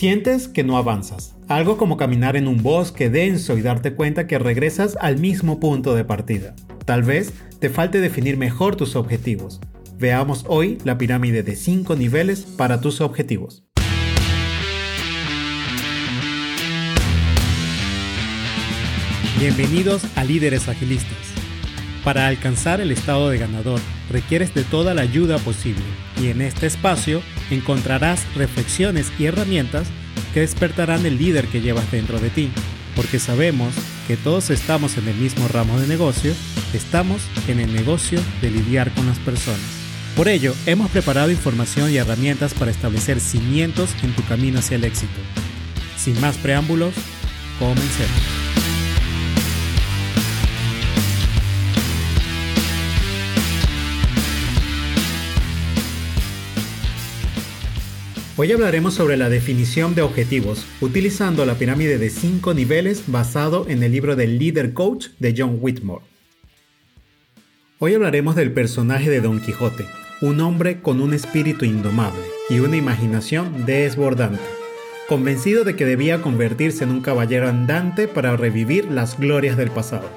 Sientes que no avanzas, algo como caminar en un bosque denso y darte cuenta que regresas al mismo punto de partida. Tal vez te falte definir mejor tus objetivos. Veamos hoy la pirámide de 5 niveles para tus objetivos. Bienvenidos a Líderes Agilistas. Para alcanzar el estado de ganador requieres de toda la ayuda posible y en este espacio encontrarás reflexiones y herramientas que despertarán el líder que llevas dentro de ti, porque sabemos que todos estamos en el mismo ramo de negocio, estamos en el negocio de lidiar con las personas. Por ello, hemos preparado información y herramientas para establecer cimientos en tu camino hacia el éxito. Sin más preámbulos, comencemos. Hoy hablaremos sobre la definición de objetivos, utilizando la pirámide de 5 niveles basado en el libro del Leader Coach de John Whitmore. Hoy hablaremos del personaje de Don Quijote, un hombre con un espíritu indomable y una imaginación desbordante, convencido de que debía convertirse en un caballero andante para revivir las glorias del pasado.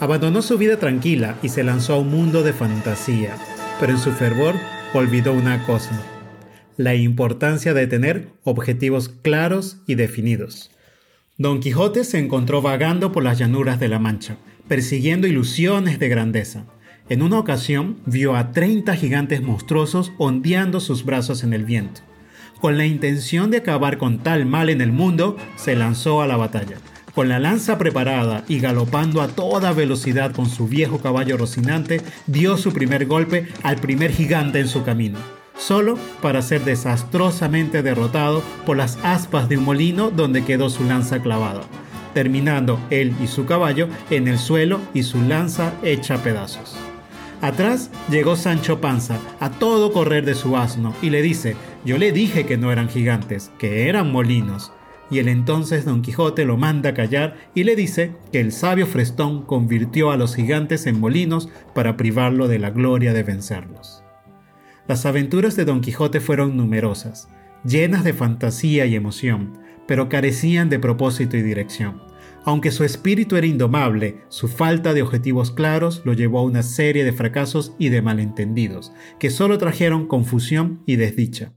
Abandonó su vida tranquila y se lanzó a un mundo de fantasía, pero en su fervor olvidó una cosa, la importancia de tener objetivos claros y definidos. Don Quijote se encontró vagando por las llanuras de la Mancha, persiguiendo ilusiones de grandeza. En una ocasión vio a 30 gigantes monstruosos ondeando sus brazos en el viento. Con la intención de acabar con tal mal en el mundo, se lanzó a la batalla. Con la lanza preparada y galopando a toda velocidad con su viejo caballo rocinante, dio su primer golpe al primer gigante en su camino solo para ser desastrosamente derrotado por las aspas de un molino donde quedó su lanza clavada, terminando él y su caballo en el suelo y su lanza hecha pedazos. Atrás llegó Sancho Panza a todo correr de su asno y le dice, yo le dije que no eran gigantes, que eran molinos. Y el entonces Don Quijote lo manda callar y le dice que el sabio Frestón convirtió a los gigantes en molinos para privarlo de la gloria de vencerlos. Las aventuras de Don Quijote fueron numerosas, llenas de fantasía y emoción, pero carecían de propósito y dirección. Aunque su espíritu era indomable, su falta de objetivos claros lo llevó a una serie de fracasos y de malentendidos, que solo trajeron confusión y desdicha.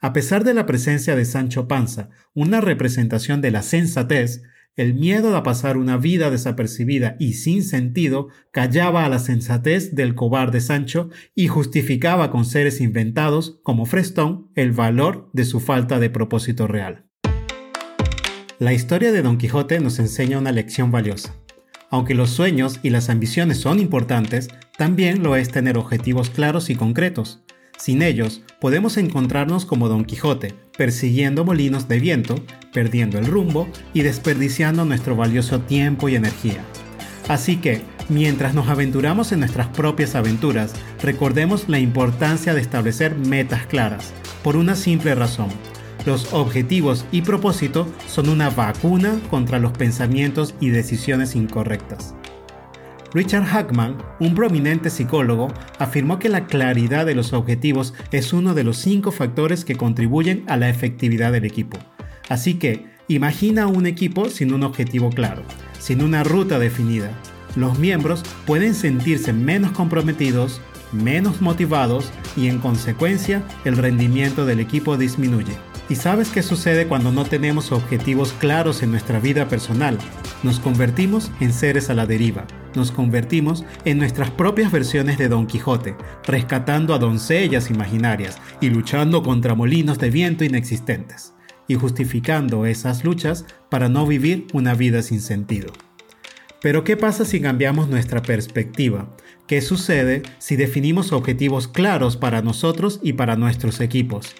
A pesar de la presencia de Sancho Panza, una representación de la sensatez, el miedo a pasar una vida desapercibida y sin sentido callaba a la sensatez del cobarde Sancho y justificaba con seres inventados como Frestón el valor de su falta de propósito real. La historia de Don Quijote nos enseña una lección valiosa. Aunque los sueños y las ambiciones son importantes, también lo es tener objetivos claros y concretos. Sin ellos, podemos encontrarnos como Don Quijote, persiguiendo molinos de viento, perdiendo el rumbo y desperdiciando nuestro valioso tiempo y energía. Así que, mientras nos aventuramos en nuestras propias aventuras, recordemos la importancia de establecer metas claras, por una simple razón. Los objetivos y propósito son una vacuna contra los pensamientos y decisiones incorrectas. Richard Hackman, un prominente psicólogo, afirmó que la claridad de los objetivos es uno de los cinco factores que contribuyen a la efectividad del equipo. Así que, imagina un equipo sin un objetivo claro, sin una ruta definida. Los miembros pueden sentirse menos comprometidos, menos motivados y en consecuencia el rendimiento del equipo disminuye. ¿Y sabes qué sucede cuando no tenemos objetivos claros en nuestra vida personal? Nos convertimos en seres a la deriva. Nos convertimos en nuestras propias versiones de Don Quijote, rescatando a doncellas imaginarias y luchando contra molinos de viento inexistentes, y justificando esas luchas para no vivir una vida sin sentido. Pero ¿qué pasa si cambiamos nuestra perspectiva? ¿Qué sucede si definimos objetivos claros para nosotros y para nuestros equipos?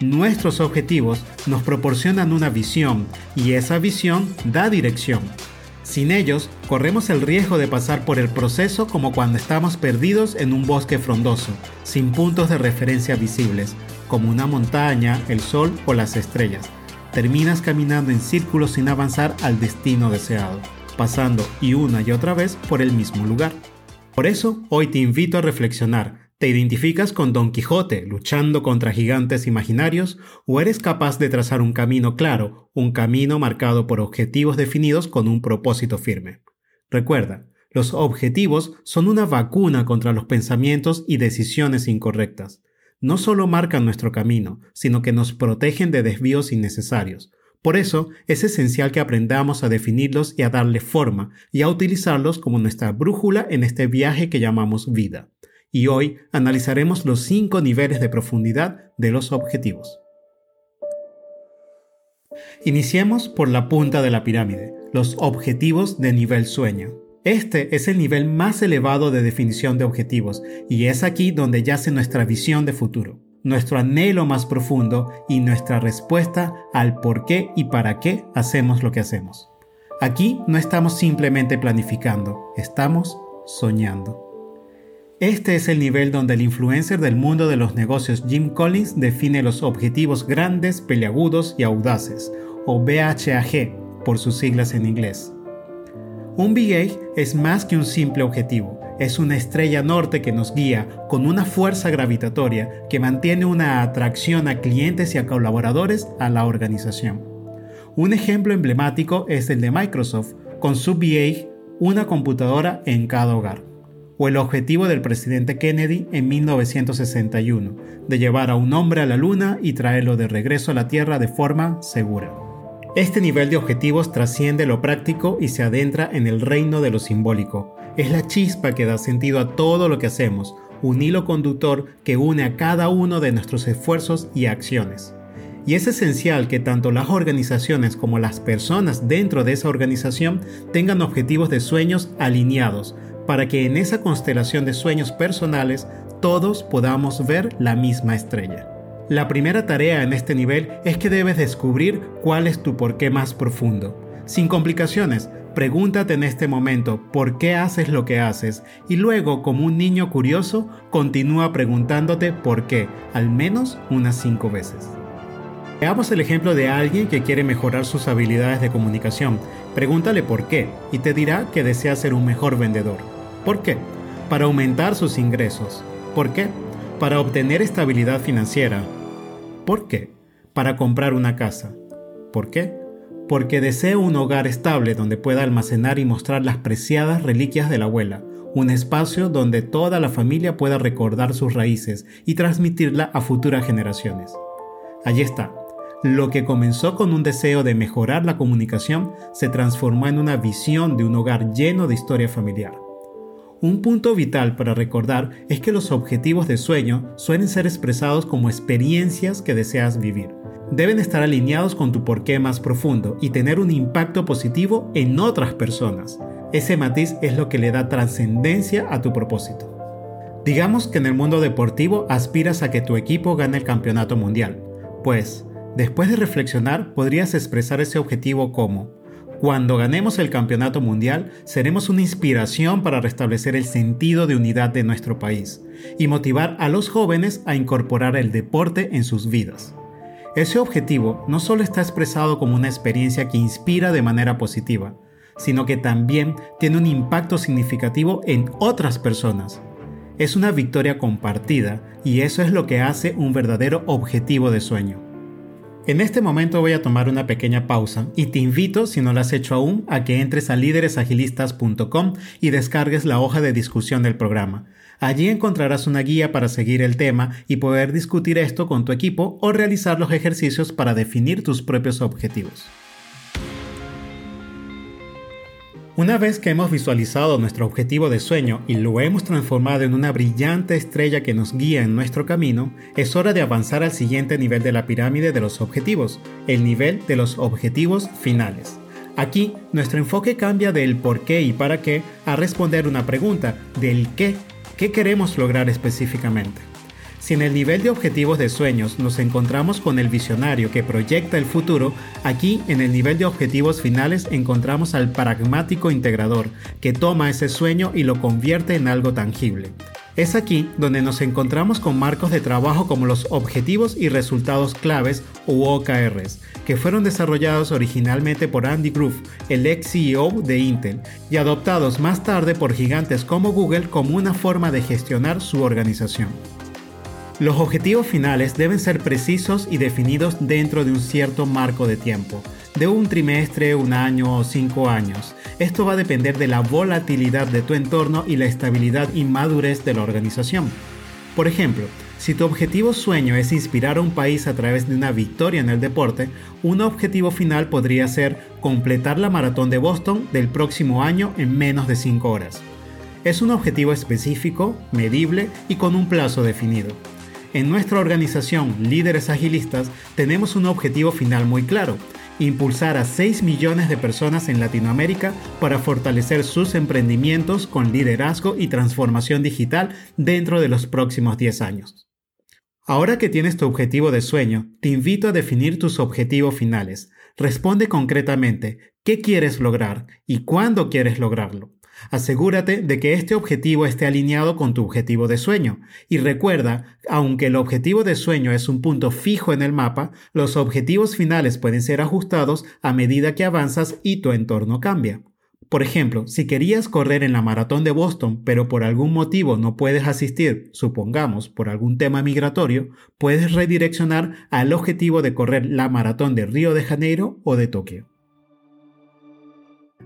Nuestros objetivos nos proporcionan una visión y esa visión da dirección. Sin ellos, corremos el riesgo de pasar por el proceso como cuando estamos perdidos en un bosque frondoso, sin puntos de referencia visibles, como una montaña, el sol o las estrellas. Terminas caminando en círculos sin avanzar al destino deseado, pasando y una y otra vez por el mismo lugar. Por eso, hoy te invito a reflexionar ¿Te identificas con Don Quijote luchando contra gigantes imaginarios o eres capaz de trazar un camino claro, un camino marcado por objetivos definidos con un propósito firme? Recuerda, los objetivos son una vacuna contra los pensamientos y decisiones incorrectas. No solo marcan nuestro camino, sino que nos protegen de desvíos innecesarios. Por eso es esencial que aprendamos a definirlos y a darle forma y a utilizarlos como nuestra brújula en este viaje que llamamos vida y hoy analizaremos los cinco niveles de profundidad de los objetivos. Iniciemos por la punta de la pirámide, los objetivos de nivel sueño. Este es el nivel más elevado de definición de objetivos y es aquí donde yace nuestra visión de futuro, nuestro anhelo más profundo y nuestra respuesta al por qué y para qué hacemos lo que hacemos. Aquí no estamos simplemente planificando, estamos soñando. Este es el nivel donde el influencer del mundo de los negocios Jim Collins define los objetivos grandes, peleagudos y audaces, o BHAG por sus siglas en inglés. Un BA es más que un simple objetivo, es una estrella norte que nos guía con una fuerza gravitatoria que mantiene una atracción a clientes y a colaboradores a la organización. Un ejemplo emblemático es el de Microsoft, con su BA, una computadora en cada hogar o el objetivo del presidente Kennedy en 1961, de llevar a un hombre a la Luna y traerlo de regreso a la Tierra de forma segura. Este nivel de objetivos trasciende lo práctico y se adentra en el reino de lo simbólico. Es la chispa que da sentido a todo lo que hacemos, un hilo conductor que une a cada uno de nuestros esfuerzos y acciones. Y es esencial que tanto las organizaciones como las personas dentro de esa organización tengan objetivos de sueños alineados, para que en esa constelación de sueños personales todos podamos ver la misma estrella. La primera tarea en este nivel es que debes descubrir cuál es tu porqué más profundo. Sin complicaciones, pregúntate en este momento por qué haces lo que haces y luego, como un niño curioso, continúa preguntándote por qué, al menos unas cinco veces. Veamos el ejemplo de alguien que quiere mejorar sus habilidades de comunicación. Pregúntale por qué y te dirá que desea ser un mejor vendedor. ¿Por qué? Para aumentar sus ingresos. ¿Por qué? Para obtener estabilidad financiera. ¿Por qué? Para comprar una casa. ¿Por qué? Porque deseo un hogar estable donde pueda almacenar y mostrar las preciadas reliquias de la abuela, un espacio donde toda la familia pueda recordar sus raíces y transmitirla a futuras generaciones. Allí está. Lo que comenzó con un deseo de mejorar la comunicación se transformó en una visión de un hogar lleno de historia familiar. Un punto vital para recordar es que los objetivos de sueño suelen ser expresados como experiencias que deseas vivir. Deben estar alineados con tu porqué más profundo y tener un impacto positivo en otras personas. Ese matiz es lo que le da trascendencia a tu propósito. Digamos que en el mundo deportivo aspiras a que tu equipo gane el campeonato mundial. Pues, después de reflexionar, podrías expresar ese objetivo como cuando ganemos el campeonato mundial, seremos una inspiración para restablecer el sentido de unidad de nuestro país y motivar a los jóvenes a incorporar el deporte en sus vidas. Ese objetivo no solo está expresado como una experiencia que inspira de manera positiva, sino que también tiene un impacto significativo en otras personas. Es una victoria compartida y eso es lo que hace un verdadero objetivo de sueño. En este momento voy a tomar una pequeña pausa y te invito, si no lo has hecho aún, a que entres a líderesagilistas.com y descargues la hoja de discusión del programa. Allí encontrarás una guía para seguir el tema y poder discutir esto con tu equipo o realizar los ejercicios para definir tus propios objetivos. Una vez que hemos visualizado nuestro objetivo de sueño y lo hemos transformado en una brillante estrella que nos guía en nuestro camino, es hora de avanzar al siguiente nivel de la pirámide de los objetivos, el nivel de los objetivos finales. Aquí, nuestro enfoque cambia del por qué y para qué a responder una pregunta del qué, qué queremos lograr específicamente. Si en el nivel de objetivos de sueños nos encontramos con el visionario que proyecta el futuro, aquí en el nivel de objetivos finales encontramos al pragmático integrador que toma ese sueño y lo convierte en algo tangible. Es aquí donde nos encontramos con marcos de trabajo como los Objetivos y Resultados Claves u OKRs, que fueron desarrollados originalmente por Andy Grove, el ex CEO de Intel, y adoptados más tarde por gigantes como Google como una forma de gestionar su organización. Los objetivos finales deben ser precisos y definidos dentro de un cierto marco de tiempo, de un trimestre, un año o cinco años, esto va a depender de la volatilidad de tu entorno y la estabilidad y madurez de la organización. Por ejemplo, si tu objetivo sueño es inspirar a un país a través de una victoria en el deporte, un objetivo final podría ser completar la maratón de Boston del próximo año en menos de 5 horas. Es un objetivo específico, medible y con un plazo definido. En nuestra organización, líderes agilistas, tenemos un objetivo final muy claro, impulsar a 6 millones de personas en Latinoamérica para fortalecer sus emprendimientos con liderazgo y transformación digital dentro de los próximos 10 años. Ahora que tienes tu objetivo de sueño, te invito a definir tus objetivos finales. Responde concretamente qué quieres lograr y cuándo quieres lograrlo. Asegúrate de que este objetivo esté alineado con tu objetivo de sueño. Y recuerda, aunque el objetivo de sueño es un punto fijo en el mapa, los objetivos finales pueden ser ajustados a medida que avanzas y tu entorno cambia. Por ejemplo, si querías correr en la maratón de Boston, pero por algún motivo no puedes asistir, supongamos por algún tema migratorio, puedes redireccionar al objetivo de correr la maratón de Río de Janeiro o de Tokio.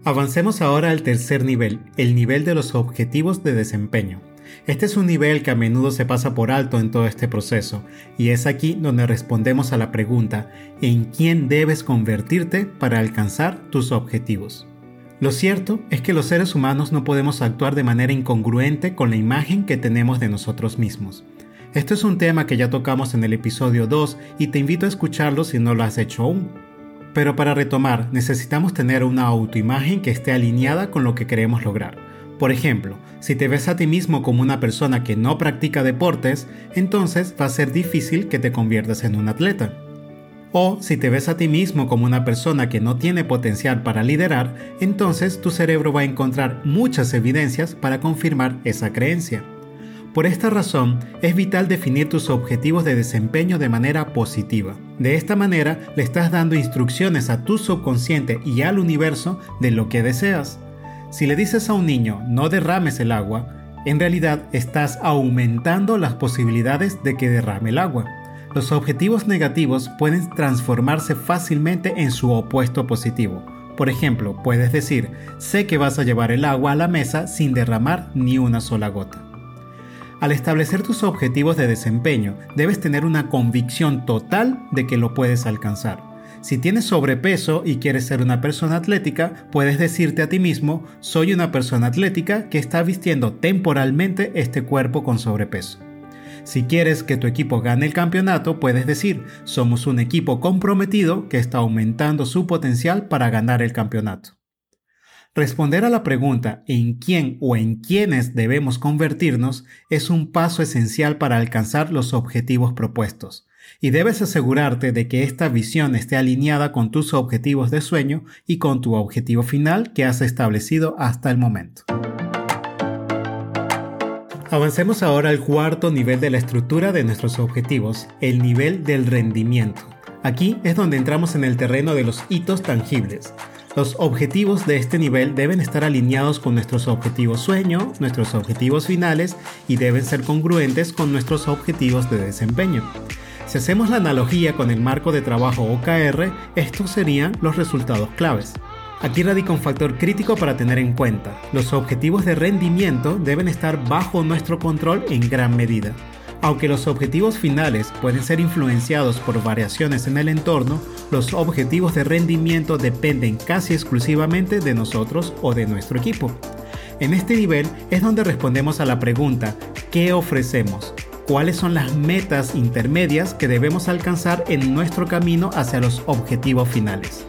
Avancemos ahora al tercer nivel, el nivel de los objetivos de desempeño. Este es un nivel que a menudo se pasa por alto en todo este proceso, y es aquí donde respondemos a la pregunta, ¿en quién debes convertirte para alcanzar tus objetivos? Lo cierto es que los seres humanos no podemos actuar de manera incongruente con la imagen que tenemos de nosotros mismos. Esto es un tema que ya tocamos en el episodio 2 y te invito a escucharlo si no lo has hecho aún. Pero para retomar, necesitamos tener una autoimagen que esté alineada con lo que queremos lograr. Por ejemplo, si te ves a ti mismo como una persona que no practica deportes, entonces va a ser difícil que te conviertas en un atleta. O si te ves a ti mismo como una persona que no tiene potencial para liderar, entonces tu cerebro va a encontrar muchas evidencias para confirmar esa creencia. Por esta razón, es vital definir tus objetivos de desempeño de manera positiva. De esta manera, le estás dando instrucciones a tu subconsciente y al universo de lo que deseas. Si le dices a un niño no derrames el agua, en realidad estás aumentando las posibilidades de que derrame el agua. Los objetivos negativos pueden transformarse fácilmente en su opuesto positivo. Por ejemplo, puedes decir, sé que vas a llevar el agua a la mesa sin derramar ni una sola gota. Al establecer tus objetivos de desempeño, debes tener una convicción total de que lo puedes alcanzar. Si tienes sobrepeso y quieres ser una persona atlética, puedes decirte a ti mismo, soy una persona atlética que está vistiendo temporalmente este cuerpo con sobrepeso. Si quieres que tu equipo gane el campeonato, puedes decir, somos un equipo comprometido que está aumentando su potencial para ganar el campeonato. Responder a la pregunta en quién o en quiénes debemos convertirnos es un paso esencial para alcanzar los objetivos propuestos, y debes asegurarte de que esta visión esté alineada con tus objetivos de sueño y con tu objetivo final que has establecido hasta el momento. Avancemos ahora al cuarto nivel de la estructura de nuestros objetivos, el nivel del rendimiento. Aquí es donde entramos en el terreno de los hitos tangibles. Los objetivos de este nivel deben estar alineados con nuestros objetivos sueño, nuestros objetivos finales y deben ser congruentes con nuestros objetivos de desempeño. Si hacemos la analogía con el marco de trabajo OKR, estos serían los resultados claves. Aquí radica un factor crítico para tener en cuenta. Los objetivos de rendimiento deben estar bajo nuestro control en gran medida. Aunque los objetivos finales pueden ser influenciados por variaciones en el entorno, los objetivos de rendimiento dependen casi exclusivamente de nosotros o de nuestro equipo. En este nivel es donde respondemos a la pregunta, ¿qué ofrecemos? ¿Cuáles son las metas intermedias que debemos alcanzar en nuestro camino hacia los objetivos finales?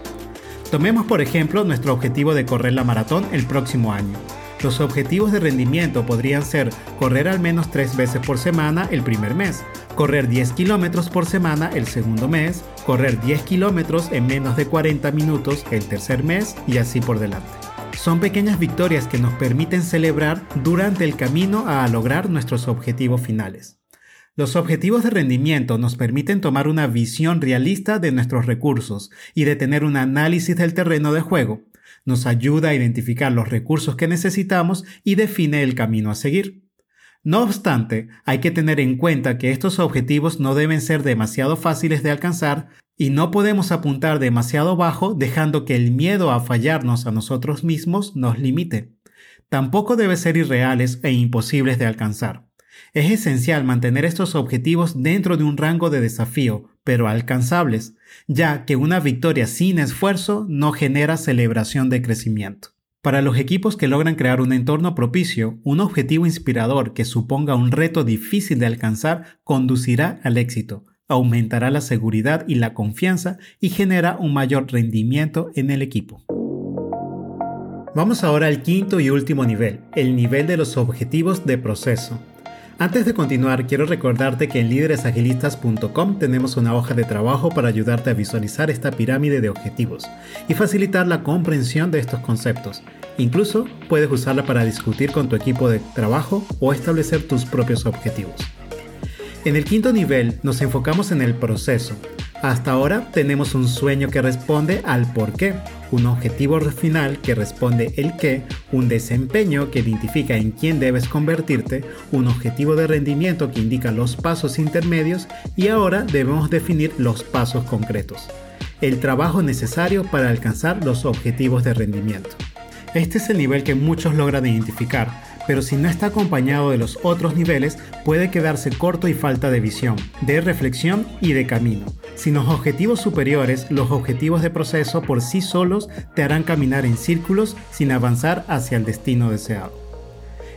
Tomemos por ejemplo nuestro objetivo de correr la maratón el próximo año. Los objetivos de rendimiento podrían ser correr al menos tres veces por semana el primer mes, correr 10 kilómetros por semana el segundo mes, correr 10 kilómetros en menos de 40 minutos el tercer mes y así por delante. Son pequeñas victorias que nos permiten celebrar durante el camino a lograr nuestros objetivos finales. Los objetivos de rendimiento nos permiten tomar una visión realista de nuestros recursos y de tener un análisis del terreno de juego. Nos ayuda a identificar los recursos que necesitamos y define el camino a seguir. No obstante, hay que tener en cuenta que estos objetivos no deben ser demasiado fáciles de alcanzar y no podemos apuntar demasiado bajo dejando que el miedo a fallarnos a nosotros mismos nos limite. Tampoco deben ser irreales e imposibles de alcanzar. Es esencial mantener estos objetivos dentro de un rango de desafío, pero alcanzables, ya que una victoria sin esfuerzo no genera celebración de crecimiento. Para los equipos que logran crear un entorno propicio, un objetivo inspirador que suponga un reto difícil de alcanzar conducirá al éxito, aumentará la seguridad y la confianza y genera un mayor rendimiento en el equipo. Vamos ahora al quinto y último nivel, el nivel de los objetivos de proceso. Antes de continuar, quiero recordarte que en líderesagilistas.com tenemos una hoja de trabajo para ayudarte a visualizar esta pirámide de objetivos y facilitar la comprensión de estos conceptos. Incluso puedes usarla para discutir con tu equipo de trabajo o establecer tus propios objetivos. En el quinto nivel nos enfocamos en el proceso. Hasta ahora tenemos un sueño que responde al por qué, un objetivo final que responde el qué, un desempeño que identifica en quién debes convertirte, un objetivo de rendimiento que indica los pasos intermedios y ahora debemos definir los pasos concretos, el trabajo necesario para alcanzar los objetivos de rendimiento. Este es el nivel que muchos logran identificar, pero si no está acompañado de los otros niveles puede quedarse corto y falta de visión, de reflexión y de camino. Sin los objetivos superiores, los objetivos de proceso por sí solos te harán caminar en círculos sin avanzar hacia el destino deseado.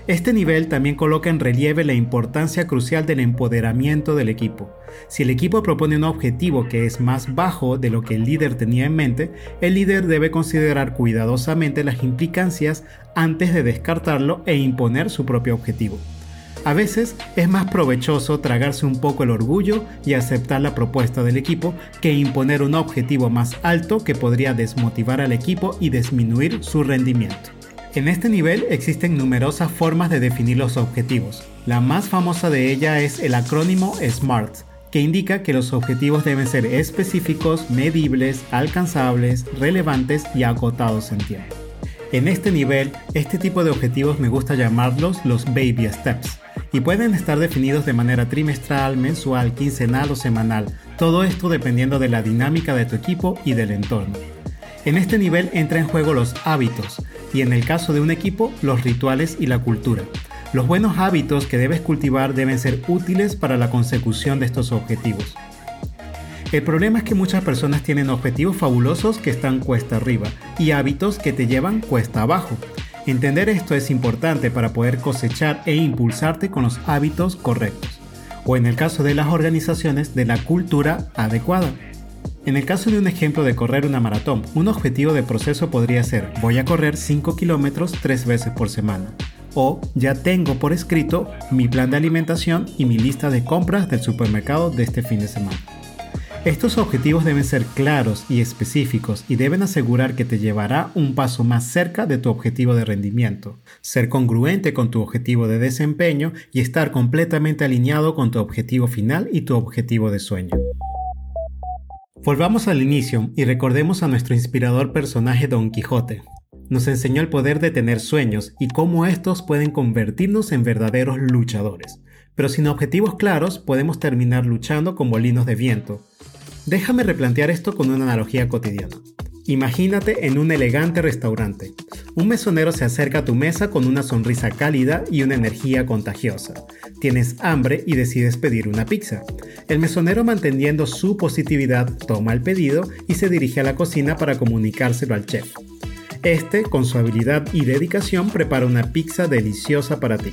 Este nivel también coloca en relieve la importancia crucial del empoderamiento del equipo. Si el equipo propone un objetivo que es más bajo de lo que el líder tenía en mente, el líder debe considerar cuidadosamente las implicancias antes de descartarlo e imponer su propio objetivo. A veces es más provechoso tragarse un poco el orgullo y aceptar la propuesta del equipo que imponer un objetivo más alto que podría desmotivar al equipo y disminuir su rendimiento. En este nivel existen numerosas formas de definir los objetivos. La más famosa de ellas es el acrónimo SMART, que indica que los objetivos deben ser específicos, medibles, alcanzables, relevantes y acotados en tiempo. En este nivel, este tipo de objetivos me gusta llamarlos los baby steps y pueden estar definidos de manera trimestral, mensual, quincenal o semanal, todo esto dependiendo de la dinámica de tu equipo y del entorno. En este nivel entra en juego los hábitos y en el caso de un equipo los rituales y la cultura. Los buenos hábitos que debes cultivar deben ser útiles para la consecución de estos objetivos. El problema es que muchas personas tienen objetivos fabulosos que están cuesta arriba y hábitos que te llevan cuesta abajo. Entender esto es importante para poder cosechar e impulsarte con los hábitos correctos, o en el caso de las organizaciones, de la cultura adecuada. En el caso de un ejemplo de correr una maratón, un objetivo de proceso podría ser voy a correr 5 kilómetros 3 veces por semana. O ya tengo por escrito mi plan de alimentación y mi lista de compras del supermercado de este fin de semana. Estos objetivos deben ser claros y específicos y deben asegurar que te llevará un paso más cerca de tu objetivo de rendimiento, ser congruente con tu objetivo de desempeño y estar completamente alineado con tu objetivo final y tu objetivo de sueño. Volvamos al inicio y recordemos a nuestro inspirador personaje Don Quijote. Nos enseñó el poder de tener sueños y cómo estos pueden convertirnos en verdaderos luchadores. Pero sin objetivos claros podemos terminar luchando con molinos de viento. Déjame replantear esto con una analogía cotidiana. Imagínate en un elegante restaurante. Un mesonero se acerca a tu mesa con una sonrisa cálida y una energía contagiosa. Tienes hambre y decides pedir una pizza. El mesonero manteniendo su positividad toma el pedido y se dirige a la cocina para comunicárselo al chef. Este, con su habilidad y dedicación, prepara una pizza deliciosa para ti.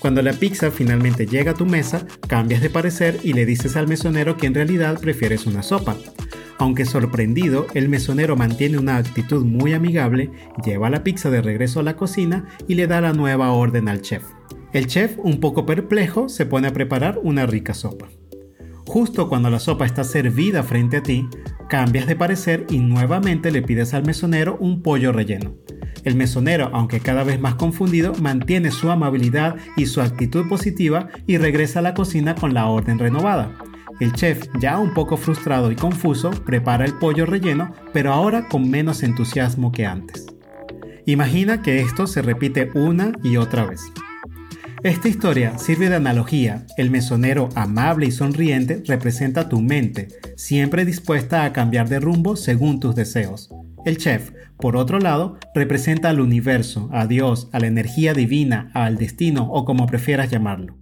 Cuando la pizza finalmente llega a tu mesa, cambias de parecer y le dices al mesonero que en realidad prefieres una sopa. Aunque sorprendido, el mesonero mantiene una actitud muy amigable, lleva la pizza de regreso a la cocina y le da la nueva orden al chef. El chef, un poco perplejo, se pone a preparar una rica sopa. Justo cuando la sopa está servida frente a ti, cambias de parecer y nuevamente le pides al mesonero un pollo relleno. El mesonero, aunque cada vez más confundido, mantiene su amabilidad y su actitud positiva y regresa a la cocina con la orden renovada. El chef, ya un poco frustrado y confuso, prepara el pollo relleno, pero ahora con menos entusiasmo que antes. Imagina que esto se repite una y otra vez. Esta historia sirve de analogía. El mesonero amable y sonriente representa tu mente, siempre dispuesta a cambiar de rumbo según tus deseos. El chef, por otro lado, representa al universo, a Dios, a la energía divina, al destino o como prefieras llamarlo.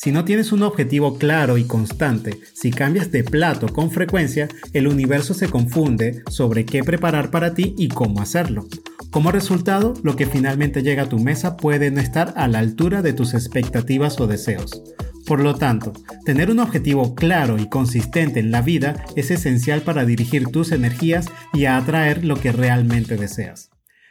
Si no tienes un objetivo claro y constante, si cambias de plato con frecuencia, el universo se confunde sobre qué preparar para ti y cómo hacerlo. Como resultado, lo que finalmente llega a tu mesa puede no estar a la altura de tus expectativas o deseos. Por lo tanto, tener un objetivo claro y consistente en la vida es esencial para dirigir tus energías y atraer lo que realmente deseas.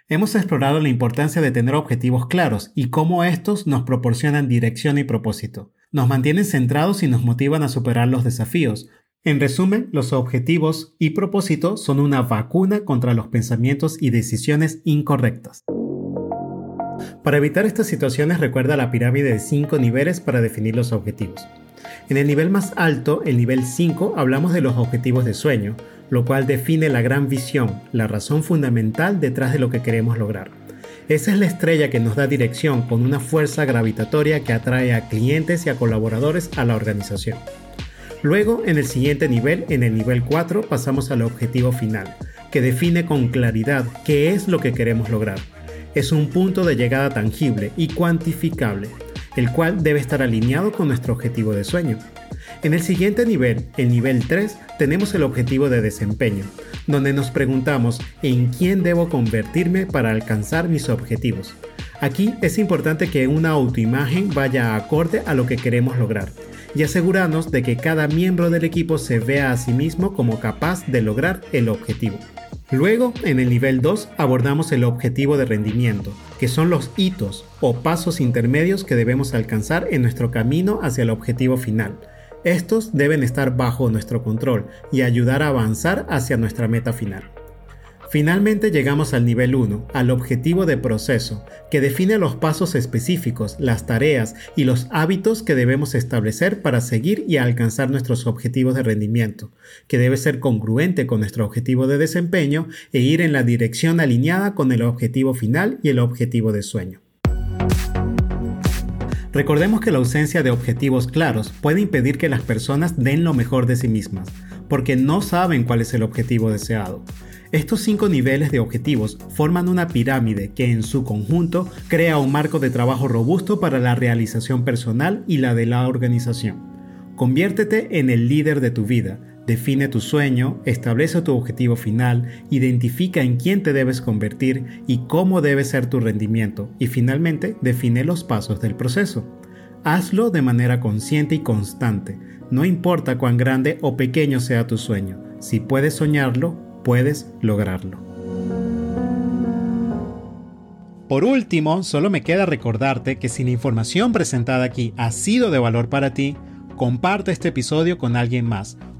Hemos explorado la importancia de tener objetivos claros y cómo estos nos proporcionan dirección y propósito. Nos mantienen centrados y nos motivan a superar los desafíos. En resumen, los objetivos y propósitos son una vacuna contra los pensamientos y decisiones incorrectas. Para evitar estas situaciones recuerda la pirámide de 5 niveles para definir los objetivos. En el nivel más alto, el nivel 5, hablamos de los objetivos de sueño, lo cual define la gran visión, la razón fundamental detrás de lo que queremos lograr. Esa es la estrella que nos da dirección con una fuerza gravitatoria que atrae a clientes y a colaboradores a la organización. Luego, en el siguiente nivel, en el nivel 4, pasamos al objetivo final, que define con claridad qué es lo que queremos lograr. Es un punto de llegada tangible y cuantificable, el cual debe estar alineado con nuestro objetivo de sueño. En el siguiente nivel, el nivel 3, tenemos el objetivo de desempeño, donde nos preguntamos en quién debo convertirme para alcanzar mis objetivos. Aquí es importante que una autoimagen vaya acorde a lo que queremos lograr y asegurarnos de que cada miembro del equipo se vea a sí mismo como capaz de lograr el objetivo. Luego, en el nivel 2, abordamos el objetivo de rendimiento, que son los hitos o pasos intermedios que debemos alcanzar en nuestro camino hacia el objetivo final. Estos deben estar bajo nuestro control y ayudar a avanzar hacia nuestra meta final. Finalmente llegamos al nivel 1, al objetivo de proceso, que define los pasos específicos, las tareas y los hábitos que debemos establecer para seguir y alcanzar nuestros objetivos de rendimiento, que debe ser congruente con nuestro objetivo de desempeño e ir en la dirección alineada con el objetivo final y el objetivo de sueño. Recordemos que la ausencia de objetivos claros puede impedir que las personas den lo mejor de sí mismas, porque no saben cuál es el objetivo deseado. Estos cinco niveles de objetivos forman una pirámide que en su conjunto crea un marco de trabajo robusto para la realización personal y la de la organización. Conviértete en el líder de tu vida, define tu sueño, establece tu objetivo final, identifica en quién te debes convertir y cómo debe ser tu rendimiento y finalmente define los pasos del proceso. Hazlo de manera consciente y constante, no importa cuán grande o pequeño sea tu sueño, si puedes soñarlo, puedes lograrlo. Por último, solo me queda recordarte que si la información presentada aquí ha sido de valor para ti, comparte este episodio con alguien más